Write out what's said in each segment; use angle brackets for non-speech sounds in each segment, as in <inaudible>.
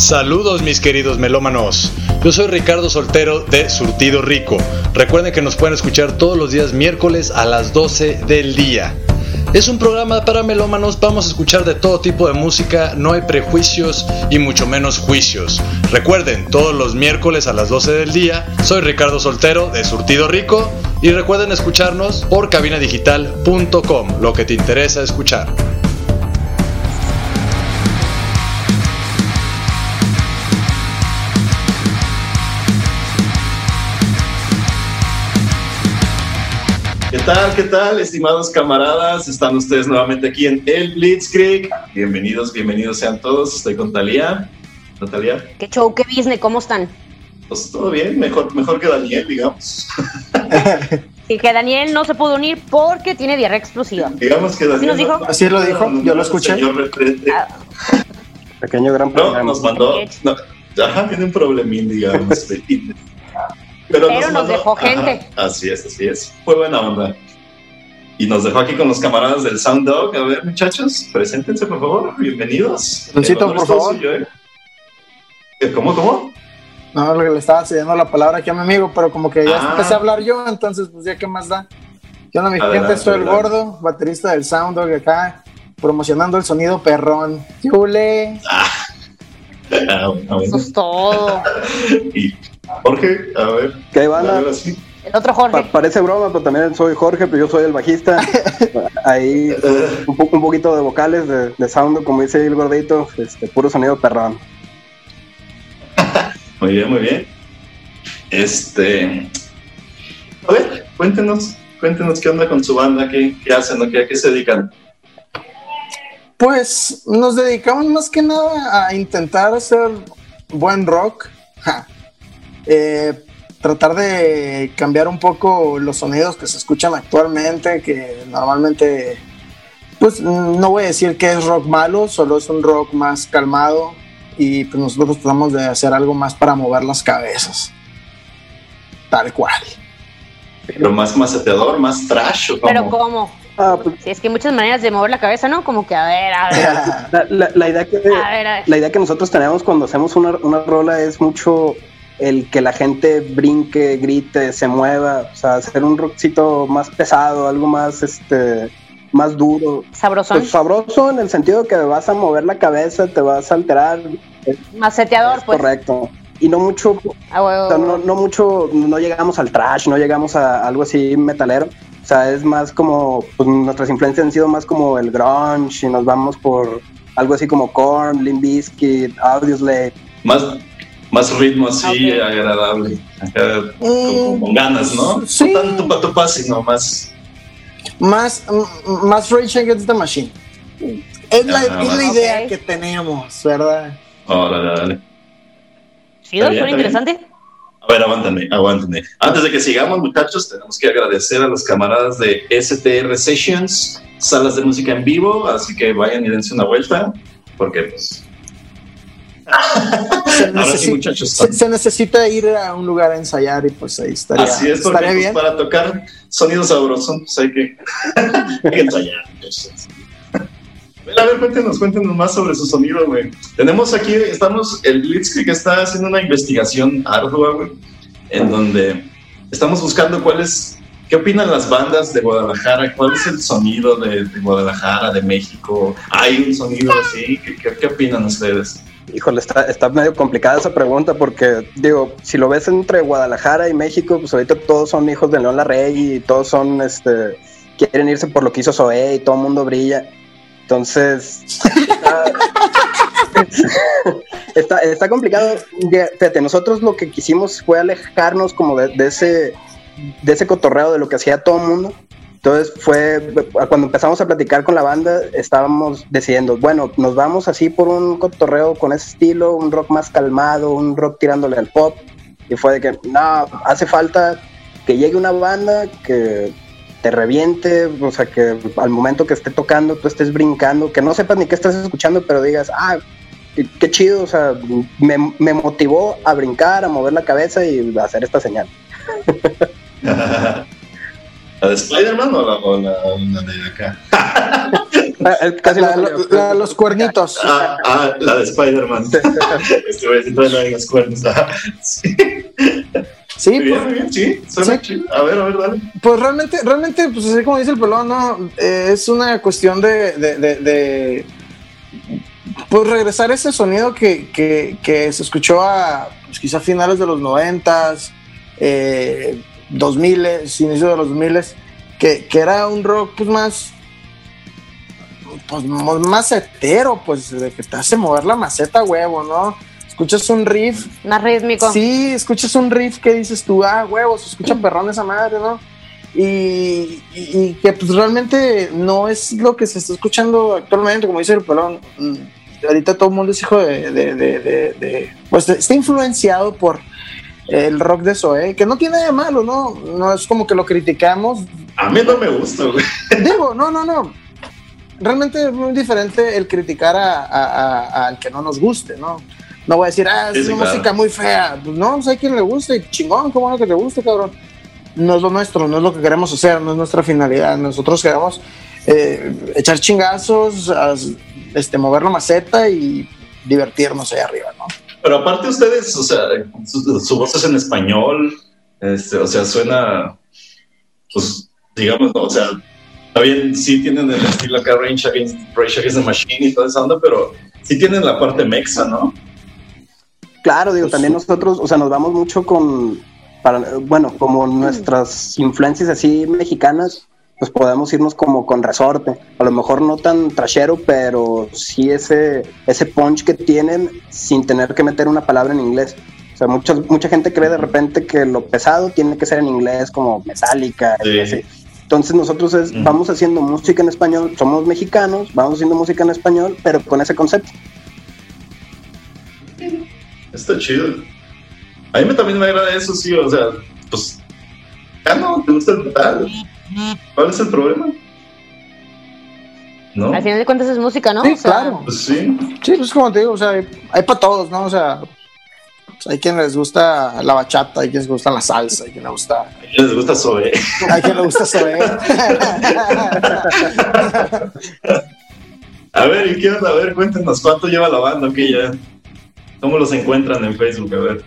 Saludos mis queridos melómanos. Yo soy Ricardo Soltero de Surtido Rico. Recuerden que nos pueden escuchar todos los días miércoles a las 12 del día. Es un programa para melómanos, vamos a escuchar de todo tipo de música, no hay prejuicios y mucho menos juicios. Recuerden, todos los miércoles a las 12 del día, soy Ricardo Soltero de Surtido Rico y recuerden escucharnos por cabinadigital.com, lo que te interesa escuchar. Tal? ¿Qué tal, estimados camaradas? Están ustedes nuevamente aquí en el Blitzkrieg. Bienvenidos, bienvenidos sean todos. Estoy con Talía. Natalia. ¿Qué show, qué business? ¿Cómo están? Pues todo bien, mejor, mejor que Daniel, digamos. <laughs> Y que Daniel no se pudo unir porque tiene diarrea explosiva. Digamos que Daniel. ¿Así nos dijo? Así lo dijo, yo lo escuché. Señor Ah, Pequeño gran No, programa. nos mandó. No, ajá, tiene un problemín, digamos. <laughs> Pero, Pero nos dejó gente. Ajá, así es, así es. Fue buena onda. Y nos dejó aquí con los camaradas del Sound Dog. A ver, muchachos, preséntense, por favor. Bienvenidos. Doncito, honor por favor. suyo, ¿eh? Eh, ¿Cómo, cómo? No, le le estaba cediendo la palabra aquí a mi amigo, pero como que ya Ah. empecé a hablar yo, entonces pues ya qué más da. Yo no, mi Adelante, gente, soy el gordo, baterista del Sounddog acá, promocionando el sonido perrón. ¡Yule! Ah, bueno, <laughs> Eso es todo. Y Jorge, a ver. ¿Qué banda? a. El otro Pa- Jorge. parece broma, pero también soy Jorge, pero yo soy el bajista. <laughs> Ahí un, po- un poquito de vocales, de, de sound, como dice el gordito, este, puro sonido perrón. <laughs> Muy bien, muy bien. Este. A ver, cuéntenos, cuéntenos qué onda con su banda, qué, qué hacen, o qué, a qué se dedican. Pues nos dedicamos más que nada a intentar hacer buen rock. Ja. Eh, tratar de cambiar un poco los sonidos que se escuchan actualmente, que normalmente, pues no voy a decir que es rock malo, solo es un rock más calmado y pues nosotros tratamos de hacer algo más para mover las cabezas. Tal cual. Pero más maceteador, más trash, ¿o cómo? Pero ¿cómo? Ah, pues, Si es que hay muchas maneras de mover la cabeza, ¿no? Como que a ver, a ver, <laughs> la, la- la idea que, a ver, a ver. la idea que nosotros tenemos cuando hacemos una, una rola es mucho el que la gente brinque, grite, se mueva, o sea, hacer un rockcito más pesado, algo más, este, más duro. Sabrosón. Pues sabroso en el sentido que vas a mover la cabeza, te vas a alterar, Maceteador, es pues. correcto. Y no mucho Ah, huevo, O sea, no, no mucho, no llegamos al trash, no llegamos a algo así metalero. O sea, es más como, pues nuestras influencias han sido más como el grunge y nos vamos por algo así como Korn, Limp Bizkit, Audioslave. Más, más ritmo así, agradable. Acá, con, con ganas, ¿no? Sí. No tanto para tu paz, sino más. Más, m- más Rage Against the Machine. Es la, Ah, es la bueno. idea que tenemos, ¿verdad? Órale, dale. Bien, suena interesante. A ver, aguántame, aguántame. Antes de que sigamos, muchachos, tenemos que agradecer a los camaradas de STR Sessions, salas de música en vivo, así que vayan y dense una vuelta, porque pues... Se, Ahora sí, necesita, muchachos. se- se necesita ir a un lugar a ensayar y pues ahí estaría, Así es, porque estaría pues, bien. para tocar sonidos sabrosos, pues hay que, <laughs> hay que ensayar. muchachos. A ver, cuéntenos, cuéntenos más sobre su sonido, güey. Tenemos aquí, estamos, el Blitzkrieg está haciendo una investigación ardua, güey, en donde estamos buscando cuál es, qué opinan las bandas de Guadalajara, cuál es el sonido de, de Guadalajara, de México. ¿Hay un sonido así? ¿Qué, qué, qué opinan ustedes? Híjole, está, está medio complicada esa pregunta porque, digo, si lo ves entre Guadalajara y México, pues ahorita todos son hijos de León Larrey y todos son, este, quieren irse por lo que hizo Zoé y todo el mundo brilla. Entonces, está, <laughs> está, complicado. Fíjate, nosotros lo que quisimos fue alejarnos como de ese, de ese cotorreo de lo que hacía todo el mundo. Entonces fue, cuando empezamos a platicar con la banda, estábamos decidiendo, bueno, nos vamos así por un cotorreo con ese estilo, un rock más calmado, un rock tirándole al pop. Y fue de que, no, hace falta que llegue una banda que te reviente, o sea, que al momento que esté tocando tú estés brincando, que no sepas ni qué estás escuchando, pero digas, ah, qué, chido, o sea, me, me motivó a brincar, a mover la cabeza y a hacer esta señal. <laughs> ¿La de Spider-Man o la, o la- la de acá? Ah, casi La- la- los cuernitos. Ah, ah, la de Spider-Man. este güey sí <laughs> trae la de los cuernos. Sí. Sí, bien, pues, bien, sí, suena Sí. chido. A ver, a ver, dale. pues realmente, realmente, pues así como dice el pelón, no, Eh, es una cuestión de, de, de- de, pues regresar ese sonido que, que, que se escuchó a pues, quizá finales de los noventas, eh, 2000, inicio de los 2000, que, que era un rock pues más pues hetero, pues de que te hace mover la maceta huevo, ¿no? Escuchas un riff Más rítmico. Sí, escuchas un riff que dices tú, ah, huevos, se escucha perrón esa madre, ¿no? Y, y- y que pues realmente no es lo que se está escuchando actualmente, como dice el pelón. Mm, Ahorita todo el mundo es hijo de, de- de- de- de- Pues está influenciado por el rock de Zoé, que no tiene nada de malo, ¿no? No es como que lo criticamos. A mí no me gusta, güey. Digo, no, no, no. Realmente es muy diferente el criticar a- a- a- al que no nos guste, ¿no? No voy a decir, ah, es una música muy fea. Pues no, pues hay quien le guste, y chingón, qué bueno que te guste, cabrón. No es lo nuestro, no es lo que queremos hacer, no es nuestra finalidad. Nosotros queremos eh, echar chingazos, este, mover la maceta y divertirnos ahí arriba, ¿no? Pero aparte ustedes, o sea, su, su voz es en español, este, o sea, suena, pues, digamos, o sea, está bien, sí tienen el estilo acá, Rage Against, Rage Against the Machine y toda esa onda, pero sí tienen la parte mexa, ¿no? Claro, digo, Pues, también nosotros, o sea, nos vamos mucho con, para, bueno, como nuestras influencias así mexicanas, pues podemos irnos como con resorte. A lo mejor no tan trashero, pero sí ese, ese punch que tienen sin tener que meter una palabra en inglés. O sea, mucha, mucha gente cree de repente que lo pesado tiene que ser en inglés, como metálica. y Sí. así. Entonces nosotros es- vamos haciendo música en español, somos mexicanos, vamos haciendo música en español, pero con ese concepto. Está chido. A mí también me agrada eso, sí, o sea, pues, ya no, te gusta el metal. ¿Cuál es el problema? ¿No? Al final de cuentas es música, ¿no? Sí, O sea, claro. Pues sí. Sí, pues como te digo, o sea, hay, para todos, ¿no? O sea, pues, hay quien les gusta la bachata, hay quien les gusta la salsa, hay quien les gusta, ¿A quién les gusta Zoe? hay quien le gusta saber. <laughs> A ver, ¿y qué onda? A ver, cuéntenos, ¿cuánto lleva la banda? Ok, ya. ¿Cómo los encuentran en Facebook? A ver.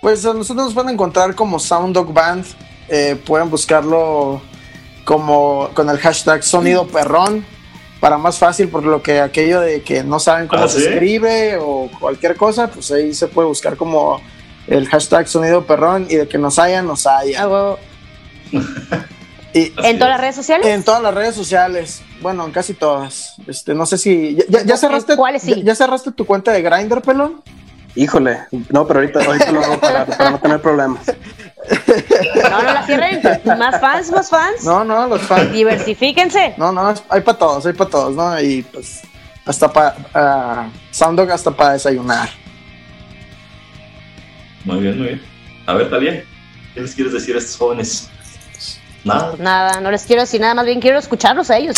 Pues a nosotros nos pueden encontrar como Sound Dog Band. Eh, pueden buscarlo como con el hashtag Sonido Perrón para más fácil, por lo que aquello de que no saben cómo ¿Ah, se sí? escribe o cualquier cosa, pues ahí se puede buscar como el hashtag Sonido Perrón y de que nos hayan, nos haya. Y <laughs> ¿En todas las redes sociales? en todas las redes sociales, bueno, en casi todas. Este, no sé si ya, ya- ya ¿En cerraste, cuáles sí? ya, ya cerraste tu cuenta de Grindr, pelón. Híjole, no, pero ahorita, ahorita lo hago para, para no tener problemas. <laughs> <laughs> No, no la cierren. Más fans, más fans. No, no, los fans. Diversifíquense. No, no, hay para todos, hay para todos, ¿no? Y pues hasta para Sounddog hasta para desayunar. Muy bien, muy bien. A ver, Talia, ¿qué les quieres decir a estos jóvenes? Nada. Nada, no les quiero decir nada, más bien quiero escucharlos a ellos.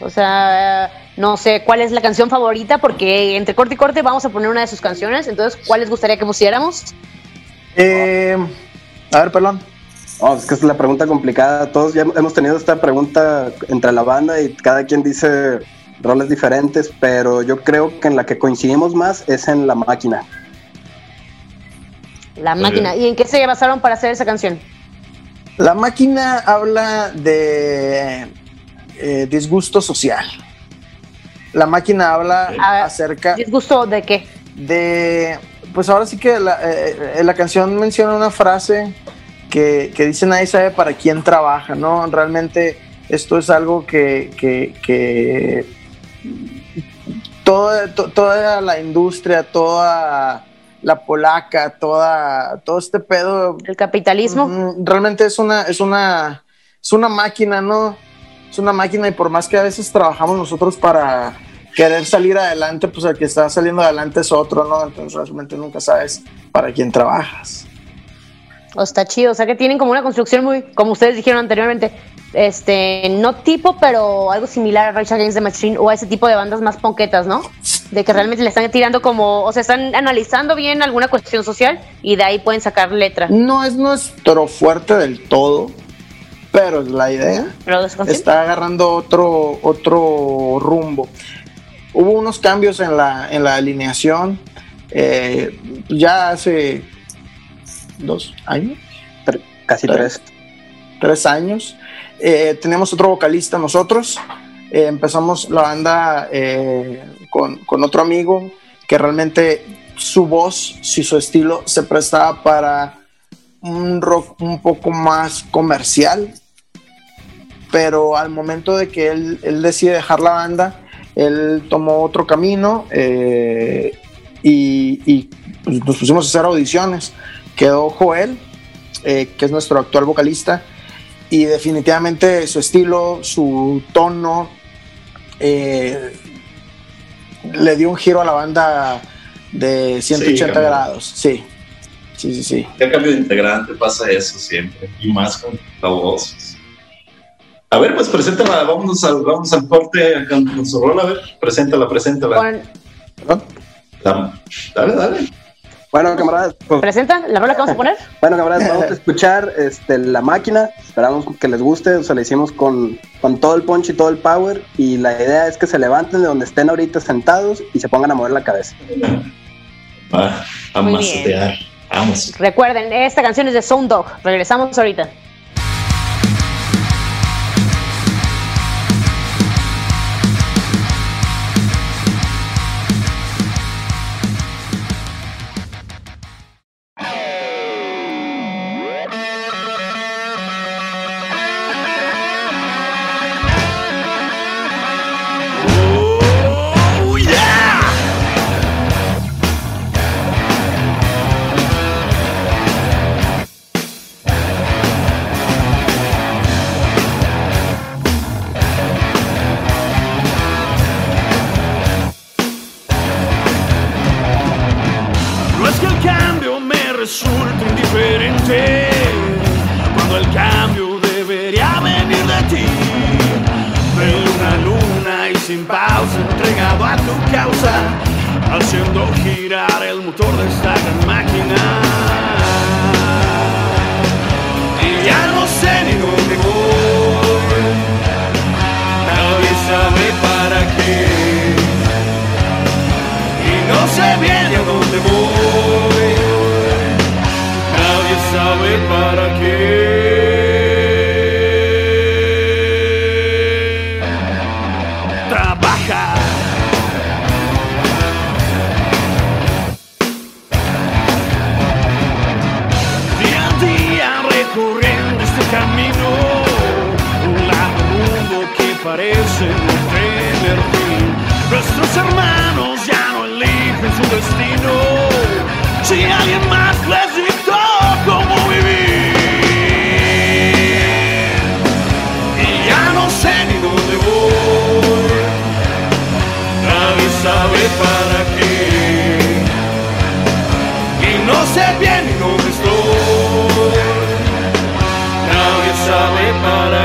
O sea, no sé cuál es la canción favorita, porque entre corte y corte vamos a poner una de sus canciones. Entonces, ¿cuál les gustaría que pusiéramos? Eh, a ver, pelón. No, es que es la pregunta complicada. Todos ya hemos tenido esta pregunta entre la banda y cada quien dice roles diferentes, pero yo creo que en la que coincidimos más es en la máquina. La máquina. ¿Y en qué se basaron para hacer esa canción? La máquina habla de eh, disgusto social. La máquina habla ver, acerca ¿Disgusto de qué? de. Pues ahora sí que la, eh, eh, la canción menciona una frase que, que dice nadie sabe para quién trabaja, ¿no? Realmente esto es algo que, que, que toda, to- toda la industria, toda la polaca, toda, todo este pedo ¿El capitalismo? Realmente es una, es una, es una máquina, ¿no? Es una máquina y por más que a veces trabajamos nosotros para querer salir adelante, pues el que está saliendo adelante es otro, ¿no? Entonces realmente nunca sabes para quién trabajas. O está chido, o sea que tienen como una construcción muy, como ustedes dijeron anteriormente, este, no tipo, pero algo similar a Rage Against the Machine o a ese tipo de bandas más ponquetas, ¿no? De que realmente le están tirando como, o sea, están analizando bien alguna cuestión social y de ahí pueden sacar letra. No es nuestro fuerte del todo, pero la idea descontinuo. está agarrando otro, otro rumbo. Hubo unos cambios en la, en la alineación eh, ya hace dos años, Casi Tres. tres. años. Eh, tenemos otro vocalista nosotros. Eh, empezamos la banda eh, con, con otro amigo que realmente su voz y su estilo se prestaba para un rock un poco más comercial. Pero al momento de que él, él decide dejar la banda, él tomó otro camino eh, y, y, pues, nos pusimos a hacer audiciones. Quedó Joel, eh, que es nuestro actual vocalista, y definitivamente su estilo, su tono, eh, le dio un giro a la banda de 180 cambió. grados. Sí, sí, sí, sí. Ya cambio de integrante pasa eso siempre. Y más con la voz. A ver, pues preséntala. Vámonos al, vamos al corte con, con su rol. A ver, preséntala, preséntala. Dale, dale. Bueno, camaradas, pues, ¿Presenta la rola que vamos a poner? <laughs> bueno, camaradas, vamos a escuchar este, la máquina. Esperamos que les guste. O sea, la hicimos con, con todo el punch y todo el power. Y la idea es que se levanten de donde estén ahorita sentados y se pongan a mover la cabeza. Va a macetear. Vamos. Recuerden, esta canción es de Sound Dog. Regresamos ahorita.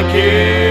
Para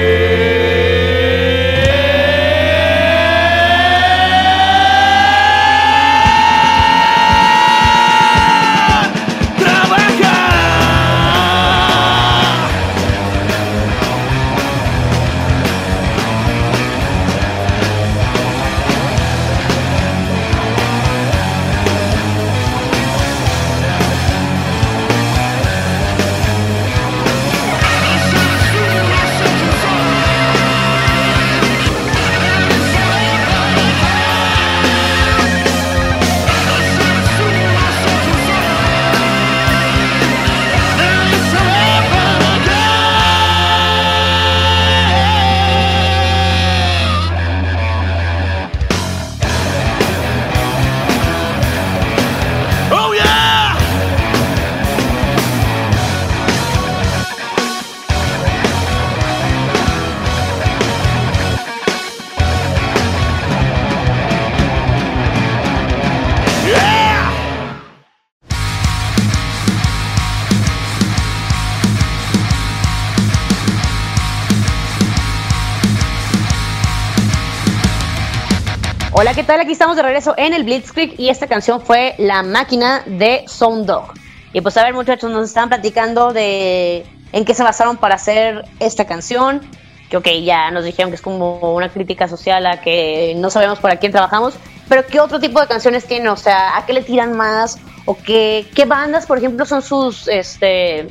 tal? Aquí estamos de regreso en el Blitzkrieg y esta canción fue La máquina de Sound Dog. Y pues a ver muchachos, nos estaban platicando de en qué se basaron para hacer esta canción. Que ok, ya nos dijeron que es como una crítica social a que no sabemos para quién trabajamos, pero ¿qué otro tipo de canciones tienen? O sea, ¿a qué le tiran más? ¿O qué, qué bandas, por ejemplo, son sus, este,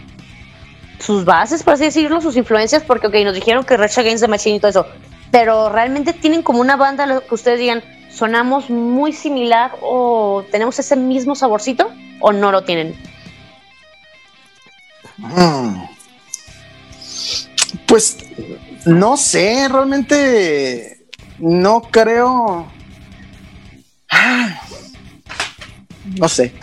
sus bases, por así decirlo, sus influencias? Porque, ok, nos dijeron que Rage Against the Machine y todo eso, pero realmente tienen como una banda que ustedes digan, sonamos muy similar o tenemos ese mismo saborcito o no lo tienen. Mm. Pues no sé, realmente no creo. Ah, No sé.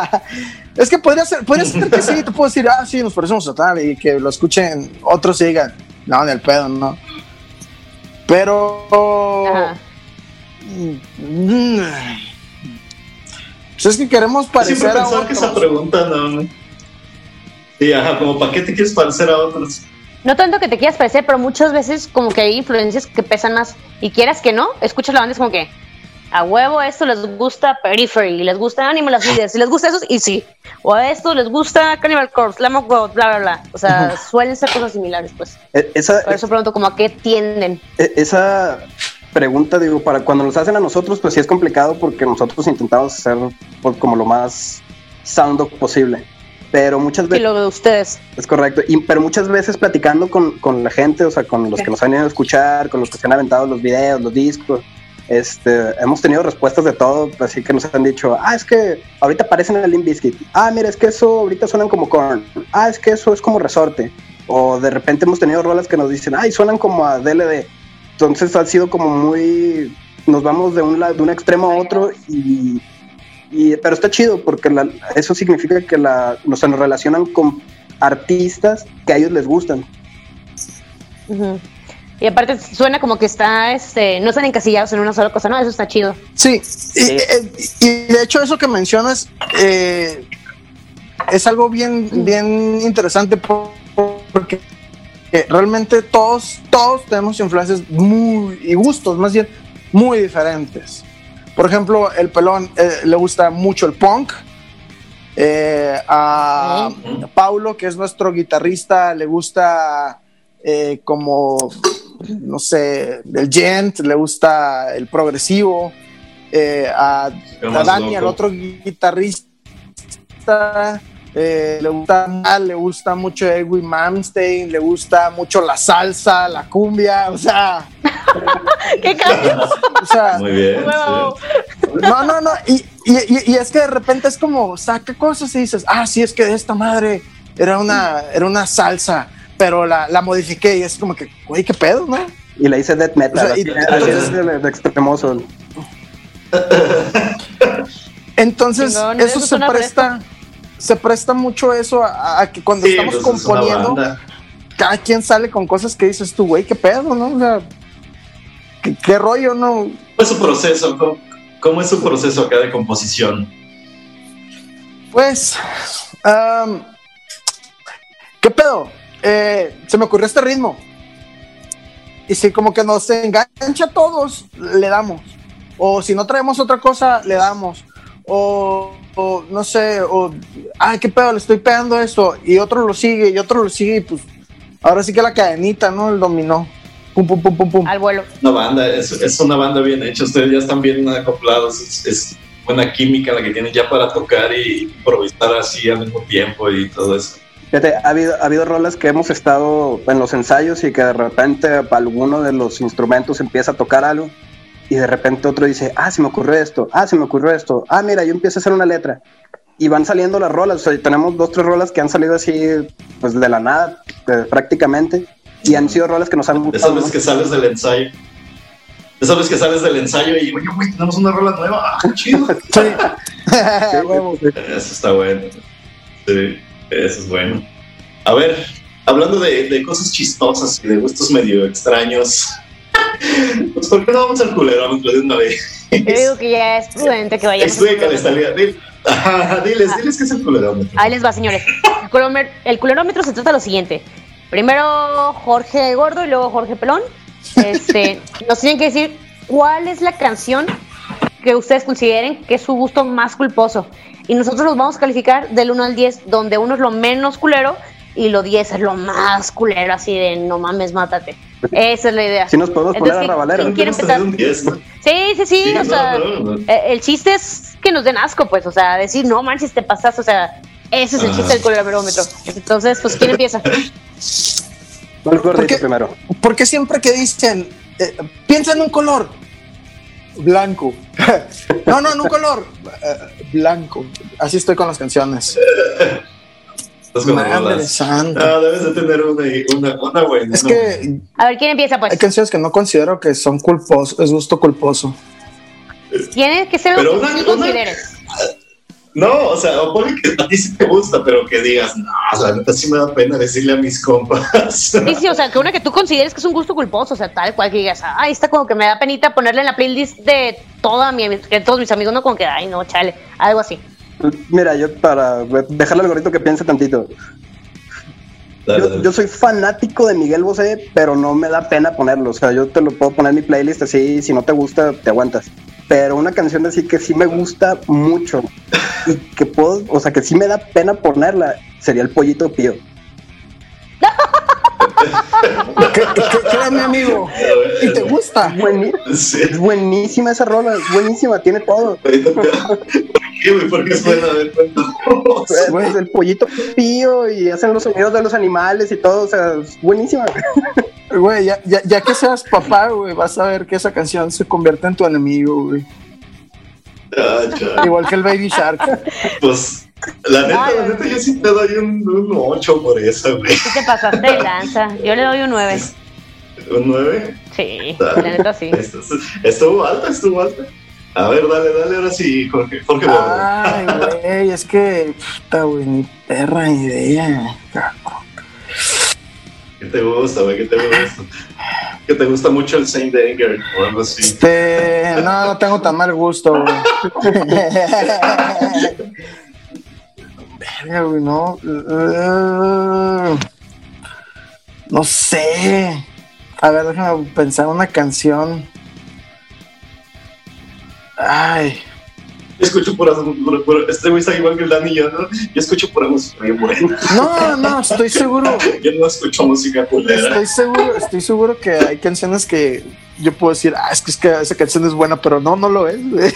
<laughs> es que podría ser, podría ser que sí, te puedo decir, ah, sí, nos parecemos a tal, y que lo escuchen otros y digan, no, ni el pedo, no. Pero. Ajá. Pues es que queremos siempre parecer a pensaba que esa otros. pregunta no. Sí, ajá, como ¿para qué te quieres parecer a otros? No tanto que te quieras parecer, pero muchas veces como que hay influencias que pesan más. Y quieras que no, escuchas la banda es como que a huevo esto les gusta Periphery, y les gusta Animal as Leaders, y les gusta eso, y sí. O a esto les gusta Cannibal Corpse, Lamb of God, bla, bla, bla. O sea, suelen ser cosas similares, pues. E- Esa, Por eso pregunto como a qué tienden. e- esa pregunta, digo, para cuando nos hacen a nosotros, pues sí es complicado porque nosotros intentamos hacer pues, como lo más sound posible. Pero muchas Y veces... lo de ustedes. Es correcto, y, pero muchas veces platicando con, con la gente, o sea, con los que nos han ido a escuchar, con los que se han aventado los videos, los discos, este, hemos tenido respuestas de todo, así que nos han dicho, ah, es que ahorita aparecen en el Limp Bizkit, ah, mira, es que eso ahorita suenan como Korn, ah, es que eso es como Resorte, o de repente hemos tenido rolas que nos dicen, ay, suenan como a DLD, entonces ha sido como muy, nos vamos de un, lado, de un extremo a otro y... Y, pero está chido porque la- eso significa que la, nos, se nos relacionan con artistas que a ellos les gustan. Y aparte suena como que está, este, no están encasillados en una sola cosa, ¿no? Eso está chido. Sí, y, Sí. eh, y de hecho eso que mencionas eh, es algo bien, bien interesante por- porque eh, realmente todos, todos tenemos influencias muy, y gustos más bien, muy diferentes. Por ejemplo, el pelón eh, le gusta mucho el punk. eh, a Paulo, que es nuestro guitarrista, le gusta eh, como, no sé, el gent, le gusta el progresivo. eh, a, a Dani, al otro guitarrista, eh, le gusta mal, le gusta mucho Edwin Malmsteen, le gusta mucho la salsa, la cumbia, o sea, <laughs> ¿Qué cambio? o sea, Muy bien. Sí. no, no, no. Y, y- es que de repente es como saca cosas y dices, ah, sí, es que esta madre era una, era una salsa, pero la, la modifiqué y es como que, güey, qué pedo, ¿no? Y le hice death metal, O sea, así, y- así es de, de extremoso. Entonces, eso eso se presta, se presta mucho eso a, a que cuando Sí, estamos pues, componiendo, cada quien sale con cosas que dices tú, güey, qué pedo, ¿no? O sea, qué, qué rollo, ¿no? ¿Cómo es su proceso? ¿Cómo, cómo es su proceso acá de composición? Pues, am, ¿qué pedo? Eh, se me ocurrió este ritmo. Y si como que nos engancha a todos, le damos. O si no traemos otra cosa, le damos. O, o no sé, o, ay, qué pedo, le estoy pegando esto. Y otro lo sigue, y otro lo sigue, y pues, ahora sí que la cadenita, ¿no? El dominó. Pum, pum, pum, pum, pum. Al vuelo. Una banda, es, es una banda bien hecha. Ustedes ya están bien acoplados. Es, es buena química la que tienen ya para tocar y improvisar así al mismo tiempo y todo eso. Fíjate, ha habido, ha habido rolas que hemos estado en los ensayos y que de repente alguno de los instrumentos empieza a tocar algo y de repente otro dice, ah, se me ocurrió esto, ah, se me ocurrió esto, ah, mira, yo empiezo a hacer una letra. Y van saliendo las rolas, o sea, tenemos dos, tres rolas que han salido así, pues de la nada, eh, prácticamente, y han sido rolas que nos han De gustado. veces ¿no? que sales del ensayo. De esas veces que sales del ensayo y, oye, güey, tenemos una rola nueva. Ah, chido. <laughs> Sí. Huevo. <laughs> Eso está bueno. Sí, eso es bueno. A ver, hablando de, de cosas chistosas y de gustos medio extraños, pues ¿por qué no vamos al culerómetro de una vez? Yo digo que ya es prudente que vayamos. Explícales, Talía. Dil- Ajá, diles, diles qué es el culerómetro. Ahí les va, señores. El culerómetro, el culerómetro se trata de lo siguiente. Primero Jorge Gordo y luego Jorge Pelón. Este, <laughs> nos tienen que decir cuál es la canción que ustedes consideren que es su gusto más culposo. Y nosotros los vamos a calificar del 1 al 10, donde uno es lo menos culero y lo 10 es lo más culero, así de no mames, mátate. Esa es la idea. Si nos podemos poner a ¿quién- rabalero. quién quiere empezar? un 10, ¿no? Sí, sí, sí, Sí, o no, sea, no, no. eh, el chiste es que nos den asco, pues, o sea, decir, no manches, te pasas, o sea, ese es el chiste del colaborómetro. Entonces, pues, ¿quién empieza? ¿Por qué? primero. ¿Por qué siempre que dicen, eh, piensa en un color? Blanco. <laughs> no, no, en un color. Eh, blanco. Así estoy con las canciones. Madre santa. No, debes de tener una, una, una buena. Es que A ver, ¿quién empieza, pues? hay canciones que no considero que son culposos, es gusto culposo. Tiene que ser Pero que una- consideres. No, o sea, o ponle que a ti sí te gusta, pero que digas, no, o sea, la neta sí me da pena decirle a mis compas. <laughs> Sí, sí, o sea, que una que tú consideres que es un gusto culposo, o sea, tal cual que digas, ay, está como que me da penita ponerle en la playlist de toda mi, de todos mis amigos, no como que, ay, no, chale, algo así. Mira, yo para dejarle al gordito que piense tantito. Dale, Yo, dale. yo soy fanático de Miguel Bosé, pero no me da pena ponerlo. O sea, yo te lo puedo poner en mi playlist así, si no te gusta, te aguantas. Pero una canción así que sí me gusta mucho y que puedo, o sea, que sí me da pena ponerla, sería el Pollito Pío. <laughs> <laughs> ¿Qué, mi amigo? ¿Y te gusta? Sí. es buenísima esa rola, es buenísima, tiene todo. <laughs> ¿Por qué, güey? ¿Por qué suena? Pues, el Pollito Pío y hacen los sonidos de los animales y todo, o sea, es buenísima. Güey, ya, ya, ya que seas papá, güey, vas a ver que esa canción se convierte en tu enemigo, güey. Igual que el Baby Shark. Pues, la neta, Ay, la neta, yo sí te doy un, un 8 por eso, güey. Sí te pasaste de lanza, yo le doy un 9. ¿Un 9? Sí, la neta sí. Estuvo alta, estuvo alta. A ver, dale, dale, ahora sí, Jorge. Jorge. Ay, güey, es que, puta, güey, ni perra idea. ¿Qué te gusta, güey? ¿Qué te gusta? ¿Que te gusta mucho el Saint Anger o algo así? Este, no, no tengo tan mal gusto, güey. <laughs> Verga, güey, no. No sé. A ver, déjame pensar una canción. Ay, escucho pura- pura- este güey está igual que el Dani y yo, ¿no? Yo escucho pura música bien buena. no, no, estoy seguro. Yo no escucho música culera. Estoy seguro, estoy seguro que hay canciones que yo puedo decir, ah, es que, es que esa canción es buena, pero no, no lo es, güey.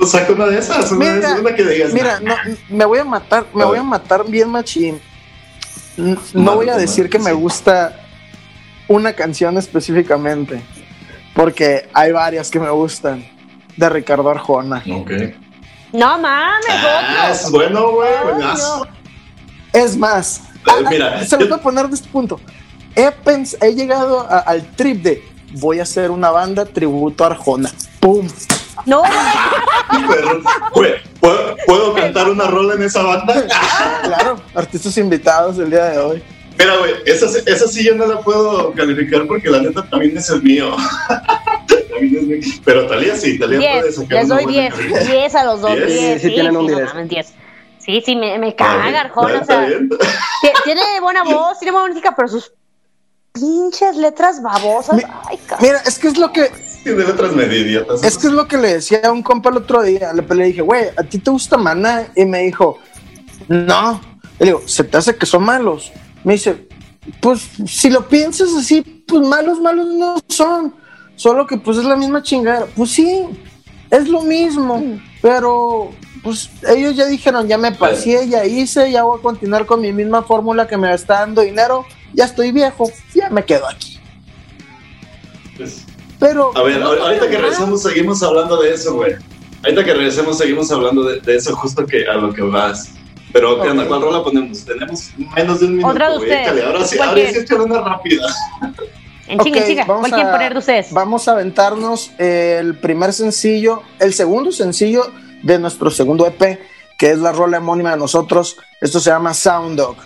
O saca una de esas, una, de Mira, esas, una que digas. Mira, no, me voy a matar, me A voy a matar bien machín. No voy a decir que me gusta una canción específicamente, porque hay varias que me gustan de Ricardo Arjona. Ok. No mames, Ah, es bueno, güey. Buenazo. Es más, ah, mira, se lo yo- voy a poner de este punto. He, pens- he llegado a- al trip de voy a hacer una banda tributo a Arjona. ¡Pum! No, <laughs> Pero, güey, ¿puedo, ¿puedo cantar una rola en esa banda? <laughs> Claro, artistas invitados el día de hoy. Mira, güey, esa, sí- esa sí yo no la puedo calificar porque la neta también es el mío. <laughs> Pero Talía sí, Talía puede 10, sacar les doy buena 10, calificación. 10 a los dos, 10, 10. sí, tienen un no 10. mames, 10. Sí, sí, me, me caga Arjona, o sea, tiene buena voz, tiene buena música, pero sus pinches letras babosas, Mi- ay, cabrón. Mira, es que es lo que Tiene letras medio idiotas. Es que es lo que le decía a un compa el otro día. Le, le dije, güey, ¿a ti te gusta Maná? Y me dijo, no. Le digo, ¿se te hace que son malos? Me dice, pues si lo piensas así, pues malos, malos no son. Solo que pues es la misma chingada. Pues sí, es lo mismo. Pero pues ellos ya dijeron, ya me pasé, ya hice, ya voy a continuar con mi misma fórmula que me está dando dinero. Ya estoy viejo, ya me quedo aquí. Pues, Pero A ver, ahor- ahorita que regresemos seguimos hablando de eso, güey. Ahorita que regresemos seguimos hablando de, de eso justo que a lo que vas. Pero, ¿qué onda? ¿Cuál rola ponemos? Tenemos menos de un minuto, Otra de güey. Ahora sí, ¿Cuál ahora sí, quieres? échale una rápida. <laughs> En chinga, en Ok, chinga. vamos ¿Cuál quieren a- poner de ustedes? Vamos a aventarnos el primer sencillo, el segundo sencillo de nuestro segundo EP, que es la rola homónima de nosotros. Esto se llama Sound Dog.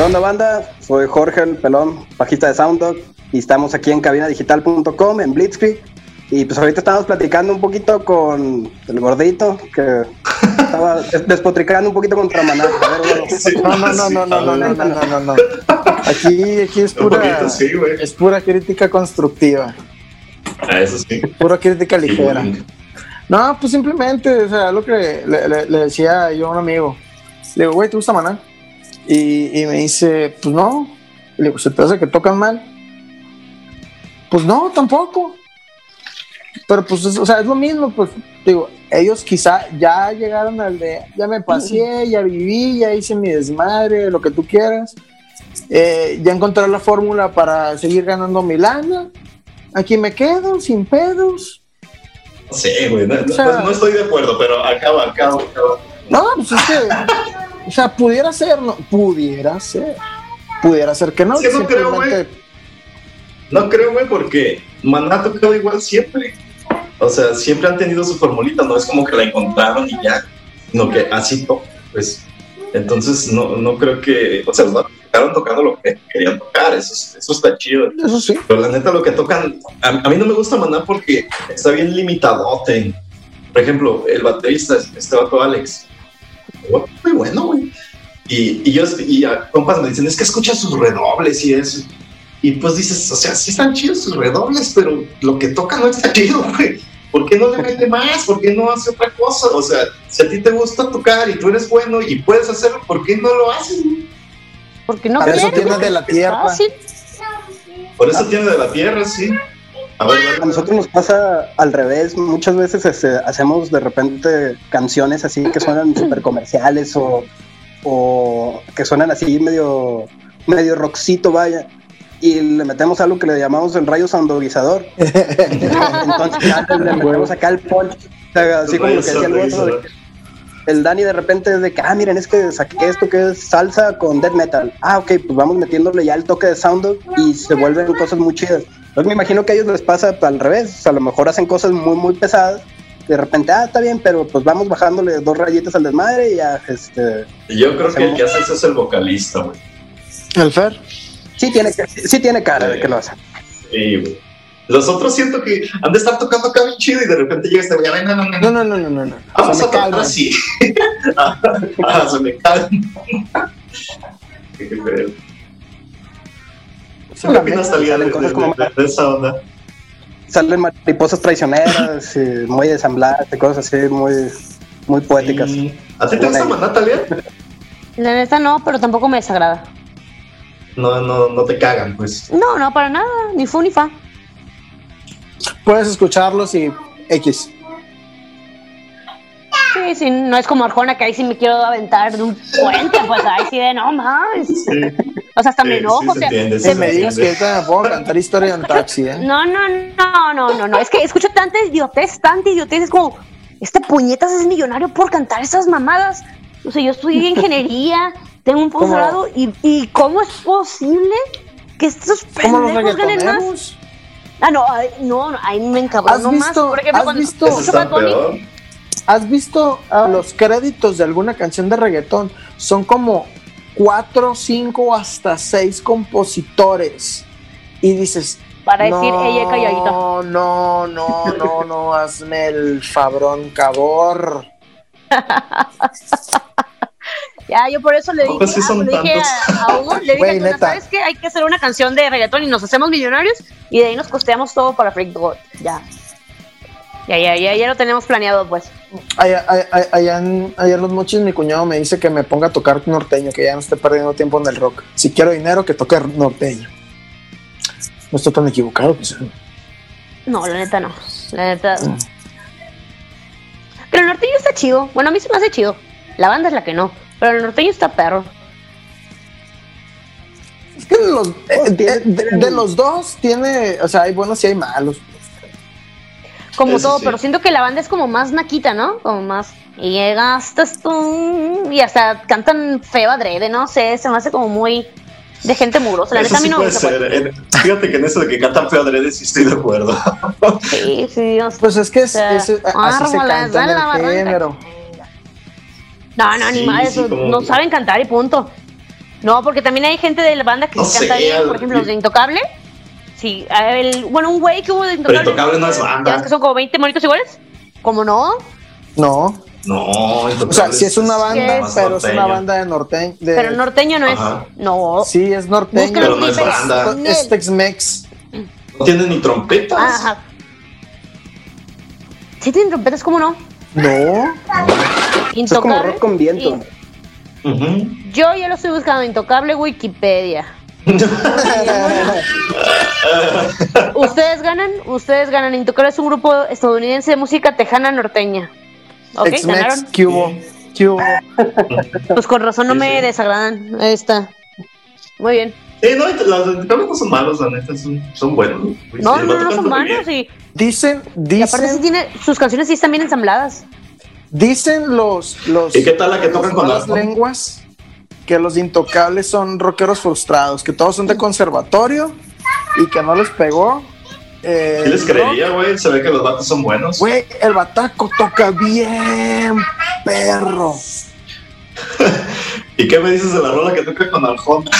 ¿Qué onda, banda? Soy Jorge, el pelón, bajista de SoundDog, y estamos aquí en cabinadigital.com, en Blitzkrieg. Y pues ahorita estamos platicando un poquito con el gordito, que <laughs> estaba des- despotricando un poquito contra Maná. A ver, bueno, Sí, No, no, no, no, no, no, no, no, no, no, no. Aquí, aquí es pura, poquito, sí, güey. es pura crítica constructiva, Ah, eso sí. pura crítica ligera. Sí, No, pues simplemente, o sea, lo que le, le- le decía yo a un amigo. Le digo, güey, ¿te gusta Maná? Y, y me dice, pues no. Le digo, ¿se te hace que tocan mal? Pues no, tampoco. Pero pues, es- o sea, es lo mismo, pues, digo, ellos quizá ya llegaron al de, ya me pasé, ya viví, ya hice mi desmadre, lo que tú quieras. Eh, ya encontré la fórmula para seguir ganando mi lana. Aquí me quedo, sin pedos. No sé, güey. No, no- O sea- pues no estoy de acuerdo, pero acaba, acaba, acaba. No, pues es que, <laughs> o sea, pudiera ser, no, pudiera ser, pudiera ser que no. Que no creo, simplemente- No creo, güey, porque Maná ha tocado igual siempre. O sea, siempre han tenido su formulita, no es como que la encontraron y ya, sino que así pues. Entonces, no, no creo que, o sea, los estaban tocando lo que querían tocar, eso, es- eso está chido. Eso sí. Pero la neta, lo que tocan, a, a mí no me gusta Maná porque está bien limitadote. Por ejemplo, el baterista, este vato Alex, muy bueno, güey. Y, y yo, y a compas me dicen, es que escucha sus redobles y eso. Y pues dices, o sea, sí están chidos sus redobles, pero lo que toca no está <laughs> chido, güey. ¿Por qué no le mete más? ¿Por qué no hace otra cosa? O sea, si a ti te gusta tocar y tú eres bueno y puedes hacerlo, ¿por qué no lo haces? güey? Porque no Para eso quieren. tiene de la tierra. Fácil. Por eso tiene de la tierra, sí. A ver, A nosotros nos pasa al revés. Muchas veces este, hacemos de repente canciones así que suenan <clears throat> súper comerciales o, o que suenan así medio, medio rockcito, vaya. Y le metemos algo que le llamamos el rayo sandoguizador. <laughs> Entonces ya le metemos acá el punch. O sea, así como lo que decía el otro, el Dani de repente es de que, ah, miren, es que saqué esto que es salsa con death metal. Ah, ok, pues vamos metiéndole ya el toque de sound y se vuelven cosas muy chidas. Entonces me imagino que a ellos les pasa al revés. O sea, a lo mejor hacen cosas muy, muy pesadas. De repente, ah, está bien, pero pues vamos bajándole dos rayitas al desmadre y ya, este... Yo creo que el que hace eso es el vocalista, güey. ¿El Fer? Sí tiene, sí tiene cara de que lo hace. Sí, güey. Los otros siento que han de estar tocando acá bien chido y de repente llega este güey, "Ay, no, no, no, No, no, no, no, no. no. Vamos Se a tocar así. ah, se me calma. <laughs> Qué feo. ¿Qué la opinas, neta, Talía, de, cosas de- como- de- de esa onda? Salen mariposas traicioneras, <laughs> y muy desambladas, y cosas así muy, muy poéticas. Sí. ¿A ti te gusta Maná, Talía? La neta no, pero tampoco me desagrada. No, no, no te cagan, pues. No, no, para nada. Ni fu ni fa. Puedes escucharlos y X. Sí, sí, no es como Arjona que ahí sí me quiero aventar de un puente, pues ahí sí de no mames. Sí. O sea, hasta me Sí, enojo. sí o se sea, entiende, sí Que se- me digas que ahorita me puedo cantar historia en taxi, ¿eh? No, no, no, no, no, no. Es que escucho tanta idiotez, tanta idiotez. Es como, este puñetas es millonario por cantar esas mamadas. O sea, yo estudié ingeniería, tengo un posgrado y, y ¿cómo es posible que estos pendejos ganen más? Ah, no, no, ahí me ¿Has encabrono más. visto- Por ejemplo, has cuando visto- Eso está peor. ¿Has visto Ah. los créditos de alguna canción de reggaetón? Son como cuatro, cinco o hasta seis compositores. Y dices. Para decir, ella calladita. No, no, no, no, no, hazme el fabrón cabor. <laughs> Ya, yo por eso le ¿A poco dije, sí ah, son le dije a, a Hugo, le dije, neta. ¿sabes qué? Hay que hacer una canción de reggaetón y nos hacemos millonarios y de ahí nos costeamos todo para Freak God. Ya. Ya, ya, ya, ya lo tenemos planeado, pues. Allá, allá- allá en, los mochis, mi cuñado me dice que me ponga a tocar norteño, que ya no esté perdiendo tiempo en el rock. Si quiero dinero, que toque norteño. No estoy tan equivocado, pues. No, la neta no. La neta. Pero el norteño está chido. Bueno, a mí se me hace chido. La banda es la que no. Pero el norteño está perro. Es que los, eh, de, de- de los dos tiene, o sea, hay buenos y hay malos. Como Eso todo, sí. pero siento que la banda es como más naquita, ¿no? Como más. Y llegaste tú. Y hasta cantan feo adrede, no sé. Se me hace como muy. De gente mugrosa. La Eso neta a mí sí no puede pues. ser. En- Fíjate que en eso de que cantan feo adrede sí estoy de acuerdo. Sí, sí, Dios. Pues es que es, O sea, es- así se canta en el barranca. género. No, no, ni Sí, más. sí, eso, como- No saben cantar y punto. No, porque también hay gente de la banda que No canta sé, bien. al- Por ejemplo, los de Intocable. Sí, el, bueno, un güey que hubo de Intocable. Pero Intocable no es banda. ¿Ya ves que son como 20 monitos iguales? ¿Cómo no? No, No, o sea, sí es una banda, pero es una banda de norteño. de- Pero norteño no es. No. Sí, es norteño. Búscalo Pero no es banda. Es Tex-Mex. No tienen ni trompetas. Ajá. ¿Sí tienen trompetas? ¿Cómo no? No. Eso <laughs> es como Intocable. rock con viento. Y-. Yo ya lo estoy buscando. Intocable Wikipedia. <laughs> Ustedes ganan, ustedes ganan. Intocable es un grupo estadounidense de música tejana norteña. Ok, ganaron. ¿qué hubo? ¿Qué hubo? <laughs> Pues con razón no Sí, me sí. desagradan. Ahí está. Muy bien. Sí, no, Intocable no son malos, la neta, son, son buenos. No, Sí, no, no, son malos y, Dicen, y aparte sí dicen, tiene, sus canciones sí están bien ensambladas. dicen los, los, ¿Y qué tal la que tocan con las lenguas que los intocables son rockeros frustrados, que todos son de conservatorio y que no les pegó. Eh, Sí les creería, güey. Se ve que los vatos son buenos. Güey, el bataco toca bien, perro. <laughs> ¿Y qué me dices de la rola que toca con Arjona?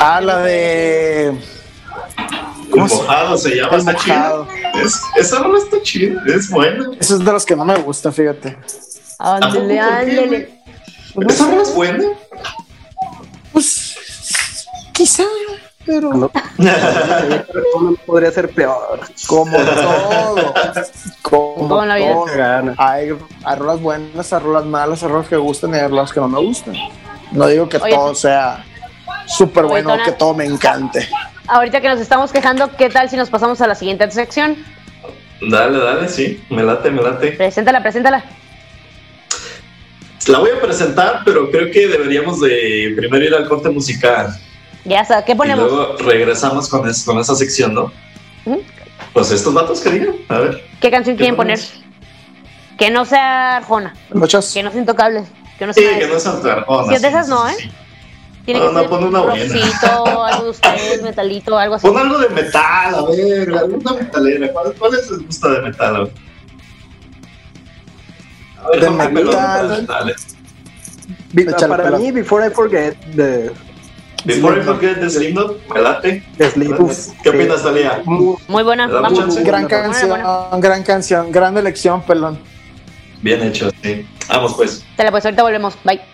Ah, la de. El ¿Cómo se- mojado se llama, está chida. mojado. Es, esa rola está chida, es buena. Ese es de los que no me gusta, fíjate. Ándele, ¿Por qué? Esa rola es buena. Pues. Quizá, pero. No. No <laughs> podría ser peor. Como todo. Como la vida. todo. Gana. Hay, hay rolas buenas, hay rolas malas, hay rolas que gustan y hay rolas que no me gustan. No digo que Oye, todo sea súper bueno, que todo me encante. Ahorita que nos estamos quejando, ¿qué tal si nos pasamos a la siguiente sección? Dale, dale, sí. Me late, me late. Preséntala, preséntala. La voy a presentar, pero creo que deberíamos de primero ir al corte musical. Ya está, ¿qué Y ponemos? luego regresamos con, es- con esa sección, ¿no? Pues estos vatos que digan, a ver. ¿Qué canción ¿qué quieren poner? Que no sea Arjona, Muchas. que no sea intocable, que no Sí, sea nada que no Santa Arjona. Sí, de esas no, ¿eh? sí. Tiene No, que no, ser pon una buena. algo de ustedes, metalito, algo así. Pon algo de metal, a ver, alguna metalera. ¿Cuál, cuál les gusta de metal? A ver, A ver, de metal. Para mí, Before I Forget de Before I Forget de Slipknot, me late. Slipknot. ¿Qué opinas, Talia? Muy buena. Vamos. Gran canción, gran canción, gran elección, perdón. Bien hecho, sí. Vamos pues. Te la pues, ahorita volvemos. Bye.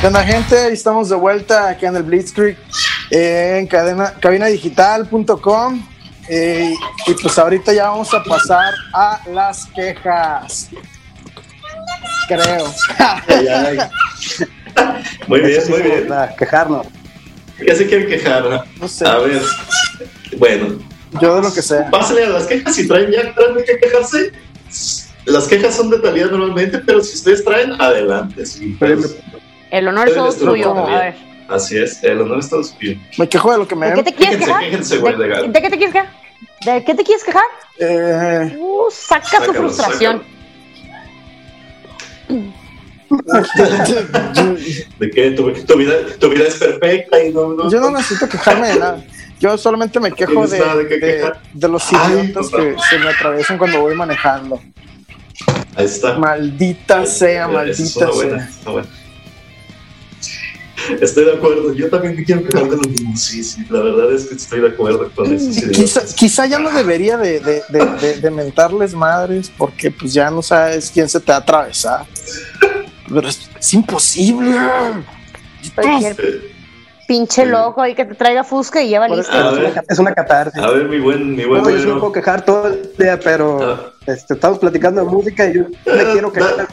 ¿Qué onda, gente? Estamos de vuelta aquí en el Blitzkrieg, eh, en cadena, cabinadigital.com. Eh, y pues ahorita ya vamos a pasar a las quejas. Creo. muy bien, muy bien. Quejarnos. ¿Qué se quieren quejar? No? sé. A ver. Bueno. Yo de lo que sea. Pásale a las quejas si traen ya, traen que quejarse. Las quejas son detalladas normalmente, pero si ustedes traen, adelante. Sí, pero, pues. El honor es todo tuyo. A ver. así es, el honor es todo suyo. Me quejo de lo que me ¿De qué te quieres quejar? quéjense, güey, ¿De, legal. de qué te quieres quejar? ¿De qué te quieres quejar? Eh, Uh, saca tu Sácalo, frustración. De que tu, tu vida, tu vida es perfecta y no. no yo no necesito quejarme de nada. Yo solamente me quejo de, de qué de- quejar. de los idiotas que se me atraviesan cuando voy manejando. Ahí está. Maldita sea, es maldita buena, sea. está buena. <laughs> Estoy de acuerdo, yo también me quiero quejar de lo mismo, sí, sí, la verdad es que estoy de acuerdo con eso. sí, Quizá, ya no debería de, de, de, de- de mentarles madres porque pues ya no sabes quién se te va a atravesar. Pero es, es imposible. Cualquier pinche loco ahí que te traiga fusca y ya valiste. A Es ver. una, es una catarsis. A ver, mi buen, mi buen yo güero. puedo quejar todo el día, pero Ah. este, estamos platicando de música y yo me <laughs> quiero quejar.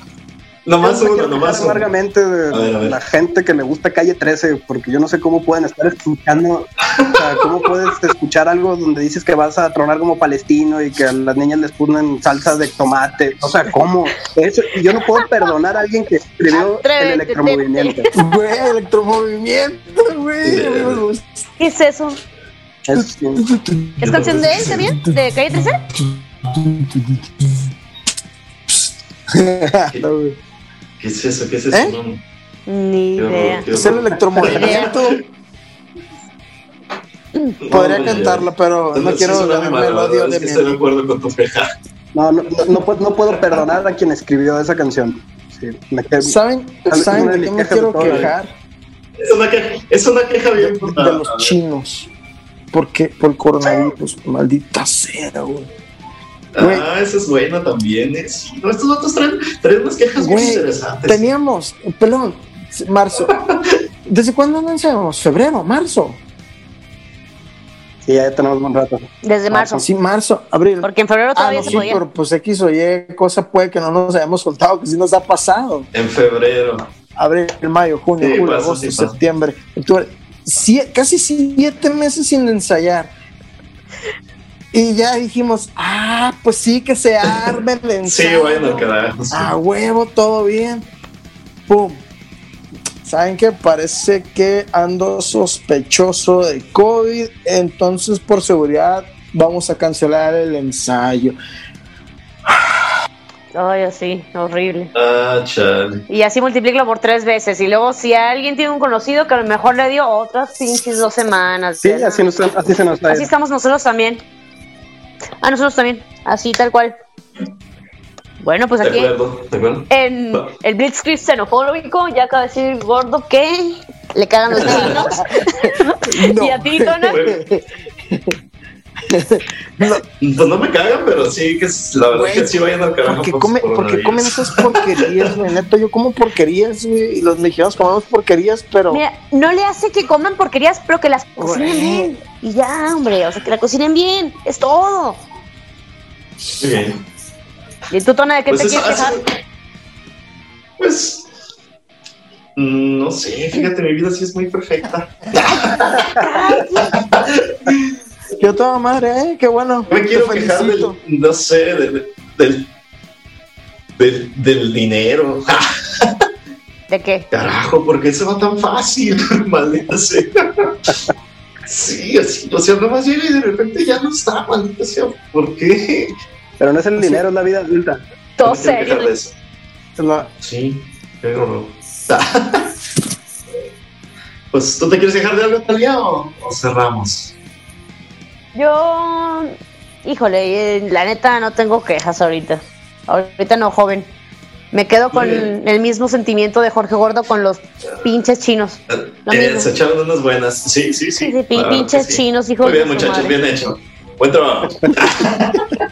Nomás uno, quiero nomás uno. amargamente de A ver, a ver. la gente que le gusta Calle 13, porque yo no sé cómo pueden estar escuchando, o sea, cómo puedes escuchar algo donde dices que vas a tronar como palestino y que a las niñas les ponen salsa de tomate, o sea, ¿cómo? Eso, y yo no puedo perdonar a alguien que escribió el electromovimiento. Güey, electromovimiento, güey. ¿Qué es eso? Es- ¿Es canción de él también? ¿De Calle 13? <laughs> ¿Qué es eso? ¿Qué es eso? ¿Eh? No. Ni Qué horror, idea. es el electromovimiento. Podría No, cantarla, pero no quiero de es que mi estoy de acuerdo con tu queja. No, no, no, no puedo, no puedo perdonar a quien escribió esa canción. Sí, me quedé- ¿Saben, ¿saben de de qué me de quiero todo el- quejar? Es una queja, es una queja bien De fundada. los chinos. Porque por el coronavirus, maldita sea, güey. Ah, esa es buena también. ¿eh? Sí, no, estos otros traen, traen unas quejas muy interesantes. Teníamos, perdón, marzo. <laughs> ¿Desde cuándo no ensayamos? ¿Febrero? ¿Marzo? Sí, ya tenemos un rato. Desde marzo. Sí, marzo, abril. Porque en febrero Ah, todavía no, se sí, podía. pero pues X o Y cosa puede que no nos hayamos contado, que sí nos ha pasado. En febrero. Abril, mayo, junio, Sí, julio, pasa, agosto, sí septiembre, octubre. Sie- casi siete meses sin ensayar. Y ya dijimos, ah, pues sí, que se arme el <laughs> Sí, ensayo. bueno, carajo. sí. A huevo, todo bien. Pum. ¿Saben qué? Parece que ando sospechoso de COVID, entonces por seguridad vamos a cancelar el ensayo. Ay, así, horrible. Ah, chale. Y así multiplícalo por tres veces. Y luego, si alguien tiene un conocido que a lo mejor le dio otras pinches dos semanas. Sí, así, nos- así se nos Así trae. estamos nosotros también. Ah, nosotros también. Así, tal cual. Bueno, pues De aquí acuerdo, de acuerdo. en Va. el Blitzkrieg xenofóbico, ya acaba de decir gordo que le cagan los <laughs> chinos. No. <laughs> Y a ti, Tona, <laughs> Pues no me cagan, pero sí que es- la verdad es que sí vayan al carajo. ¿Por qué, con come- su por qué comen esas porquerías, güey? Neta, yo como porquerías, güey. Y los mexicanos comemos porquerías, pero. mira, no le hace que coman porquerías, pero que las cocinen bien. Y ya, hombre, o sea, que la cocinen bien. Es todo. Muy bien. ¿Y tú, Tona, de qué Pues te quieres quejar? hace- Pues. mm, No sé, fíjate, mi vida sí es muy perfecta. <laughs> Yo toda madre, ¿eh? Qué bueno. Me quiero quejar del, no sé, de- de- del, del, del dinero. <laughs> ¿De qué? Carajo, ¿por qué se va tan fácil? <laughs> Maldita sea. Sí, así, o sea, nomás llega y de repente ya no está, maldita sea. ¿Por qué? Pero no es el dinero, es la vida adulta. Todo serio. eso. Sí, qué horror. <laughs> Pues, ¿tú te quieres dejar de algo, Talia, o, o cerramos? Yo, híjole, eh, la neta no tengo quejas ahorita. Ahorita no, joven. Me quedo con el mismo sentimiento de Jorge Gordo con los pinches chinos. Lo Eh, se echaron unas buenas. Sí, sí, sí. Sí, sí, pi- claro que pinches chinos, hijos Muy bien, de muchachos, madre. bien hecho. Buen trabajo. <laughs>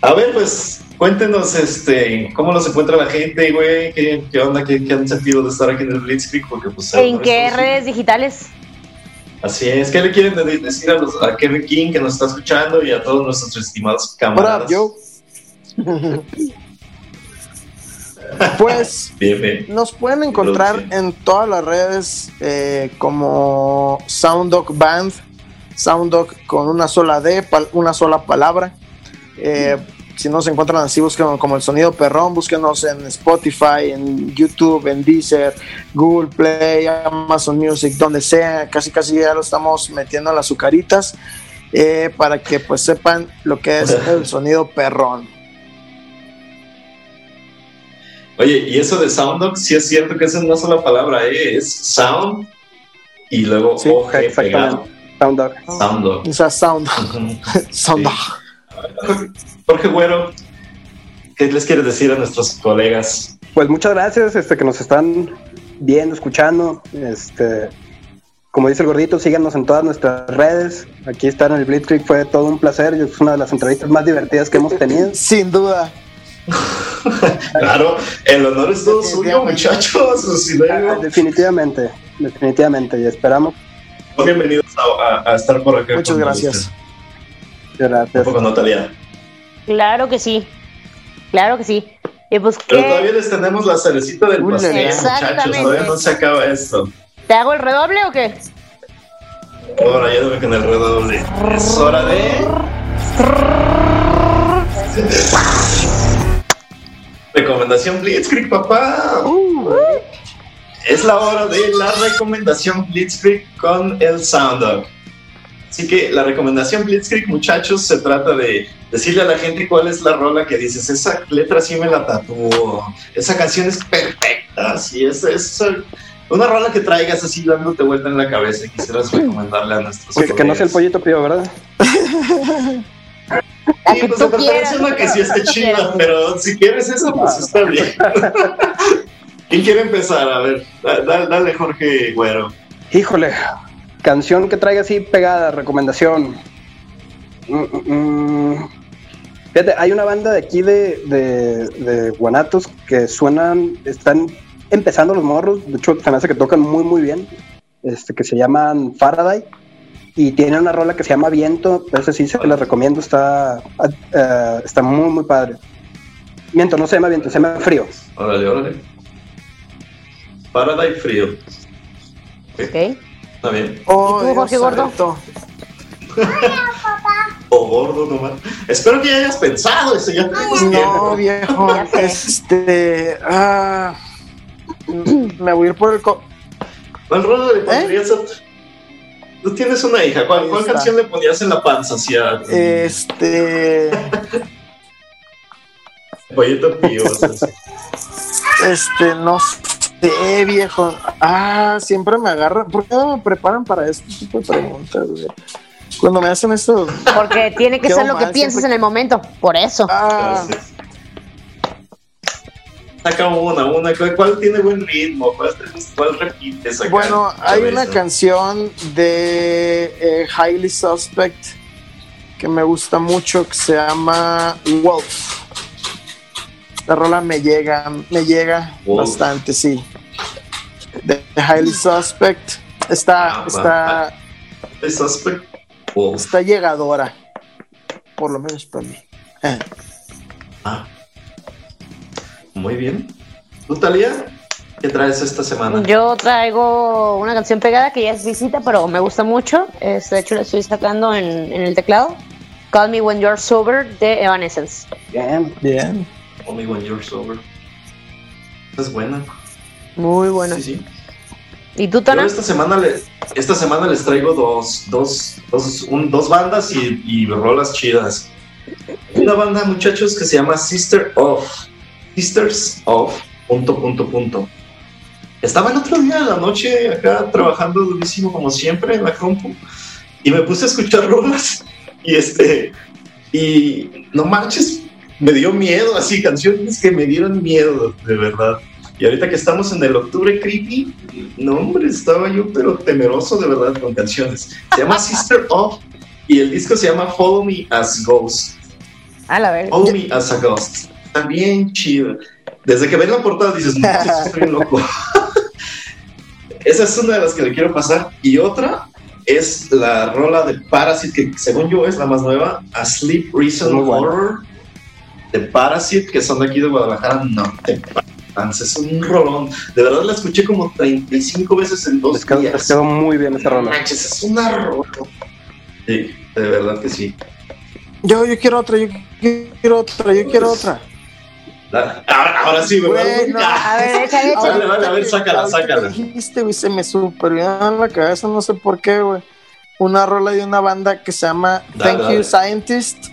A ver, pues, cuéntenos, este, cómo los encuentra la gente, güey, qué, qué onda, qué, qué han sentido de estar aquí en el Blitzkrieg, porque pues... ¿En qué redes digitales? Así es. ¿Qué le quieren de- decir a, los, a Kevin King que nos está escuchando y a todos nuestros estimados camaradas? yo? <laughs> pues Bien, bien. nos pueden encontrar en todas las redes eh, como Sounddog Band, Sounddog con una sola D, una sola palabra. Eh, si no se encuentran así, busquen como el sonido perrón, búsquenos en Spotify, en YouTube, en Deezer, Google Play, Amazon Music, donde sea, casi casi ya lo estamos metiendo en las azucaritas eh, para que pues sepan lo que es el <laughs> sonido perrón. Oye, y eso de Sounddog, sí es cierto que es una sola palabra, ¿eh? Es Sound y luego Sí, OG pegado. exactamente. Sound Dog. Sounddog. O sea, sound, Ujú. <laughs> Jorge Güero, ¿qué les quieres decir a nuestros colegas? Pues muchas gracias, este, que nos están viendo, escuchando. Este, como dice el gordito, síganos en todas nuestras redes. Aquí estar en el Blitzkrieg fue todo un placer. Es una de las entrevistas más divertidas que hemos tenido. <laughs> Sin duda. <laughs> Claro, el honor es todo suyo, muchachos. Si no, Ah, definitivamente, definitivamente. Y esperamos. bienvenidos a, a- a estar por acá. Muchas con gracias. usted. Gracias. poco Natalia. Claro que sí. Claro que sí. Y pues, Pero ¿qué? todavía les tenemos la cerecita del pastel, Exactamente. muchachos. Todavía no se acaba esto. ¿Te hago el redoble o qué? Ahora ya debe con el redoble. Es hora de. Recomendación Blitzkrieg, papá. Es la hora de la recomendación Blitzkrieg con el Sounddog. Así que la recomendación Blitzkrieg, muchachos, se trata de decirle a la gente cuál es la rola que dices. Esa letra sí me la tatuó. Esa canción es perfecta. Sí, es, es una rola que traigas así dándote vuelta en la cabeza y quisieras recomendarle a nuestros Que, que no sea el pollito pío, ¿verdad? Sí, pues tú quieras, una que sí esté chida, pero si quieres eso, pues está bien. <laughs> ¿Quién quiere empezar? A ver, da- da- dale Jorge Güero. Híjole, canción que traiga así pegada, recomendación. Mm, mm, mm. Fíjate, hay una banda de aquí de, de, de Guanatos que suenan, están empezando los morros, de hecho se me hace que tocan muy muy bien, este, que se llaman Faraday y tienen una rola que se llama Viento, ese sí se les recomiendo, está, ah, está muy muy padre. Viento, no se llama viento, se llama frío. Órale, órale. Faraday frío. Ok. Está bien. Oh, ¿Y tú, Jorge Gordo? O gordo nomás. Espero que ya hayas pensado eso. Ya No, viejo. Sé. Este. Ah, me voy a ir por el. co- ¿Cuál rola le pondrías a tu- Tú tienes una hija. ¿Cuál, cuál canción le ponías en la panza hacia Este. <laughs> Pollito Pío? Este, no sé, viejo. Ah, siempre me agarran. ¿Por qué no me preparan para este tipo de preguntas, güey? Cuando me hacen esto. Porque tiene que ser lo que siempre- en el momento. Por eso. Ah. Saca una, una. ¿Cuál, tiene buen ritmo? ¿Cuál, te- cuál repites acá? bueno, hay una canción de eh, Highly Suspect que me gusta mucho que se llama Wolf. La rola me llega, me llega bastante, sí. De Highly Suspect. Está, Ah, está, The Suspect. Está llegadora. Por lo menos para mí. Eh. Ah. Muy bien. ¿Tú, Talia? ¿Qué traes esta semana? Yo traigo una canción pegada que ya es visita, pero me gusta mucho. Es, de hecho, la estoy sacando en, en el teclado. Call Me When You're Sober de Evanescence. Bien. Bien. Only When You're Sober. Es buena. Muy bueno. Sí, sí. ¿Y tú, Yo Tona? esta semana, le- esta semana les traigo dos, dos, dos, un- dos bandas y, y rolas chidas. Una banda, muchachos, que se llama Sister of. Sisters of. Punto, punto, punto. Estaba el otro día de la noche acá trabajando durísimo como siempre en la compu y me puse a escuchar <laughs> rolas y este y no manches me dio miedo así canciones que me dieron miedo de verdad. Y ahorita que estamos en el octubre creepy no hombre estaba yo pero temeroso de verdad con canciones. Se llama <laughs> Sister of y el disco se llama Follow Me as Ghost. A la ver. Follow Me as a Ghost. Está bien chido. Desde que ves la portada dices no estoy bien loco <laughs> esa es una de las que le quiero pasar. Y otra es la rola de Parasite, que según yo es la más nueva, A Sleep Reason buena. De Parasite, que son de aquí de Guadalajara. No, te pases, es un rolón. De verdad la escuché como 35 veces en dos quedó, les días. quedó muy bien esa rola. manches, es una rola. Sí, de verdad que sí. Yo, yo quiero otra, yo quiero otra, yo quiero otra. La- ahora, ahora sí, ¿verdad? Güey, no. A ver, <laughs> échale, échale. Vale, vale, a ver, sácala, sácala. dijiste, güey, se me super en la cabeza, no sé por qué, güey. Una rola de una banda que se llama Dale, Thank dale. You Scientist.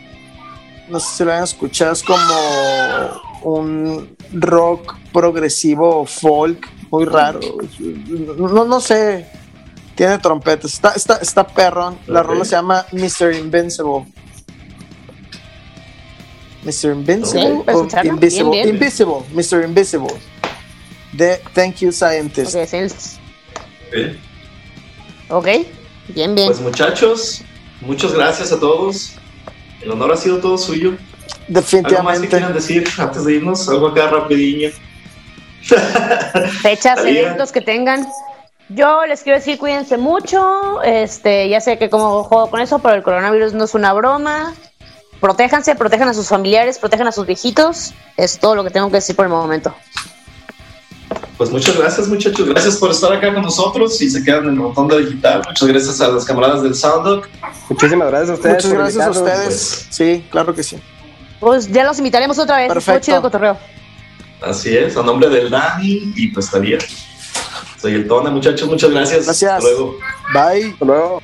No sé si lo han escuchado, es como un rock progresivo folk, muy raro. No, no sé. Tiene trompetas. Está, está, está perrón. La rola se llama Mr. Invincible. Mr. Invincible. Ok, ¿puedes o escucharlo? Invisible. Bien, bien. Invisible. Mr. Invisible. De Thank You Scientist. Ok, sí. ¿Eh? Ok, bien, bien. Pues muchachos, muchas gracias a todos. El honor ha sido todo suyo. ¿Algo más que Definitivamente. quieran decir antes de irnos? Algo acá rapidinho. Fechas, <laughs> eventos que tengan. Yo les quiero decir, cuídense mucho. Este, ya sé que como juego con eso, pero el coronavirus no es una broma. Protéjanse, protejan a sus familiares, protejan a sus viejitos. Es todo lo que tengo que decir por el momento. Pues muchas gracias, muchachos. Gracias por estar acá con nosotros y se quedan en Rotonda Digital. Muchas gracias a las camaradas del Soundock. Muchísimas gracias a ustedes. Muchas gracias a ustedes. Sí, claro que sí. Pues ya los invitaremos otra vez. Perfecto. chido cotorreo. Así es, a nombre del Dani y pues estaría. Soy el Tona, muchachos. Muchas gracias. Gracias. Hasta luego. Bye. Hasta luego.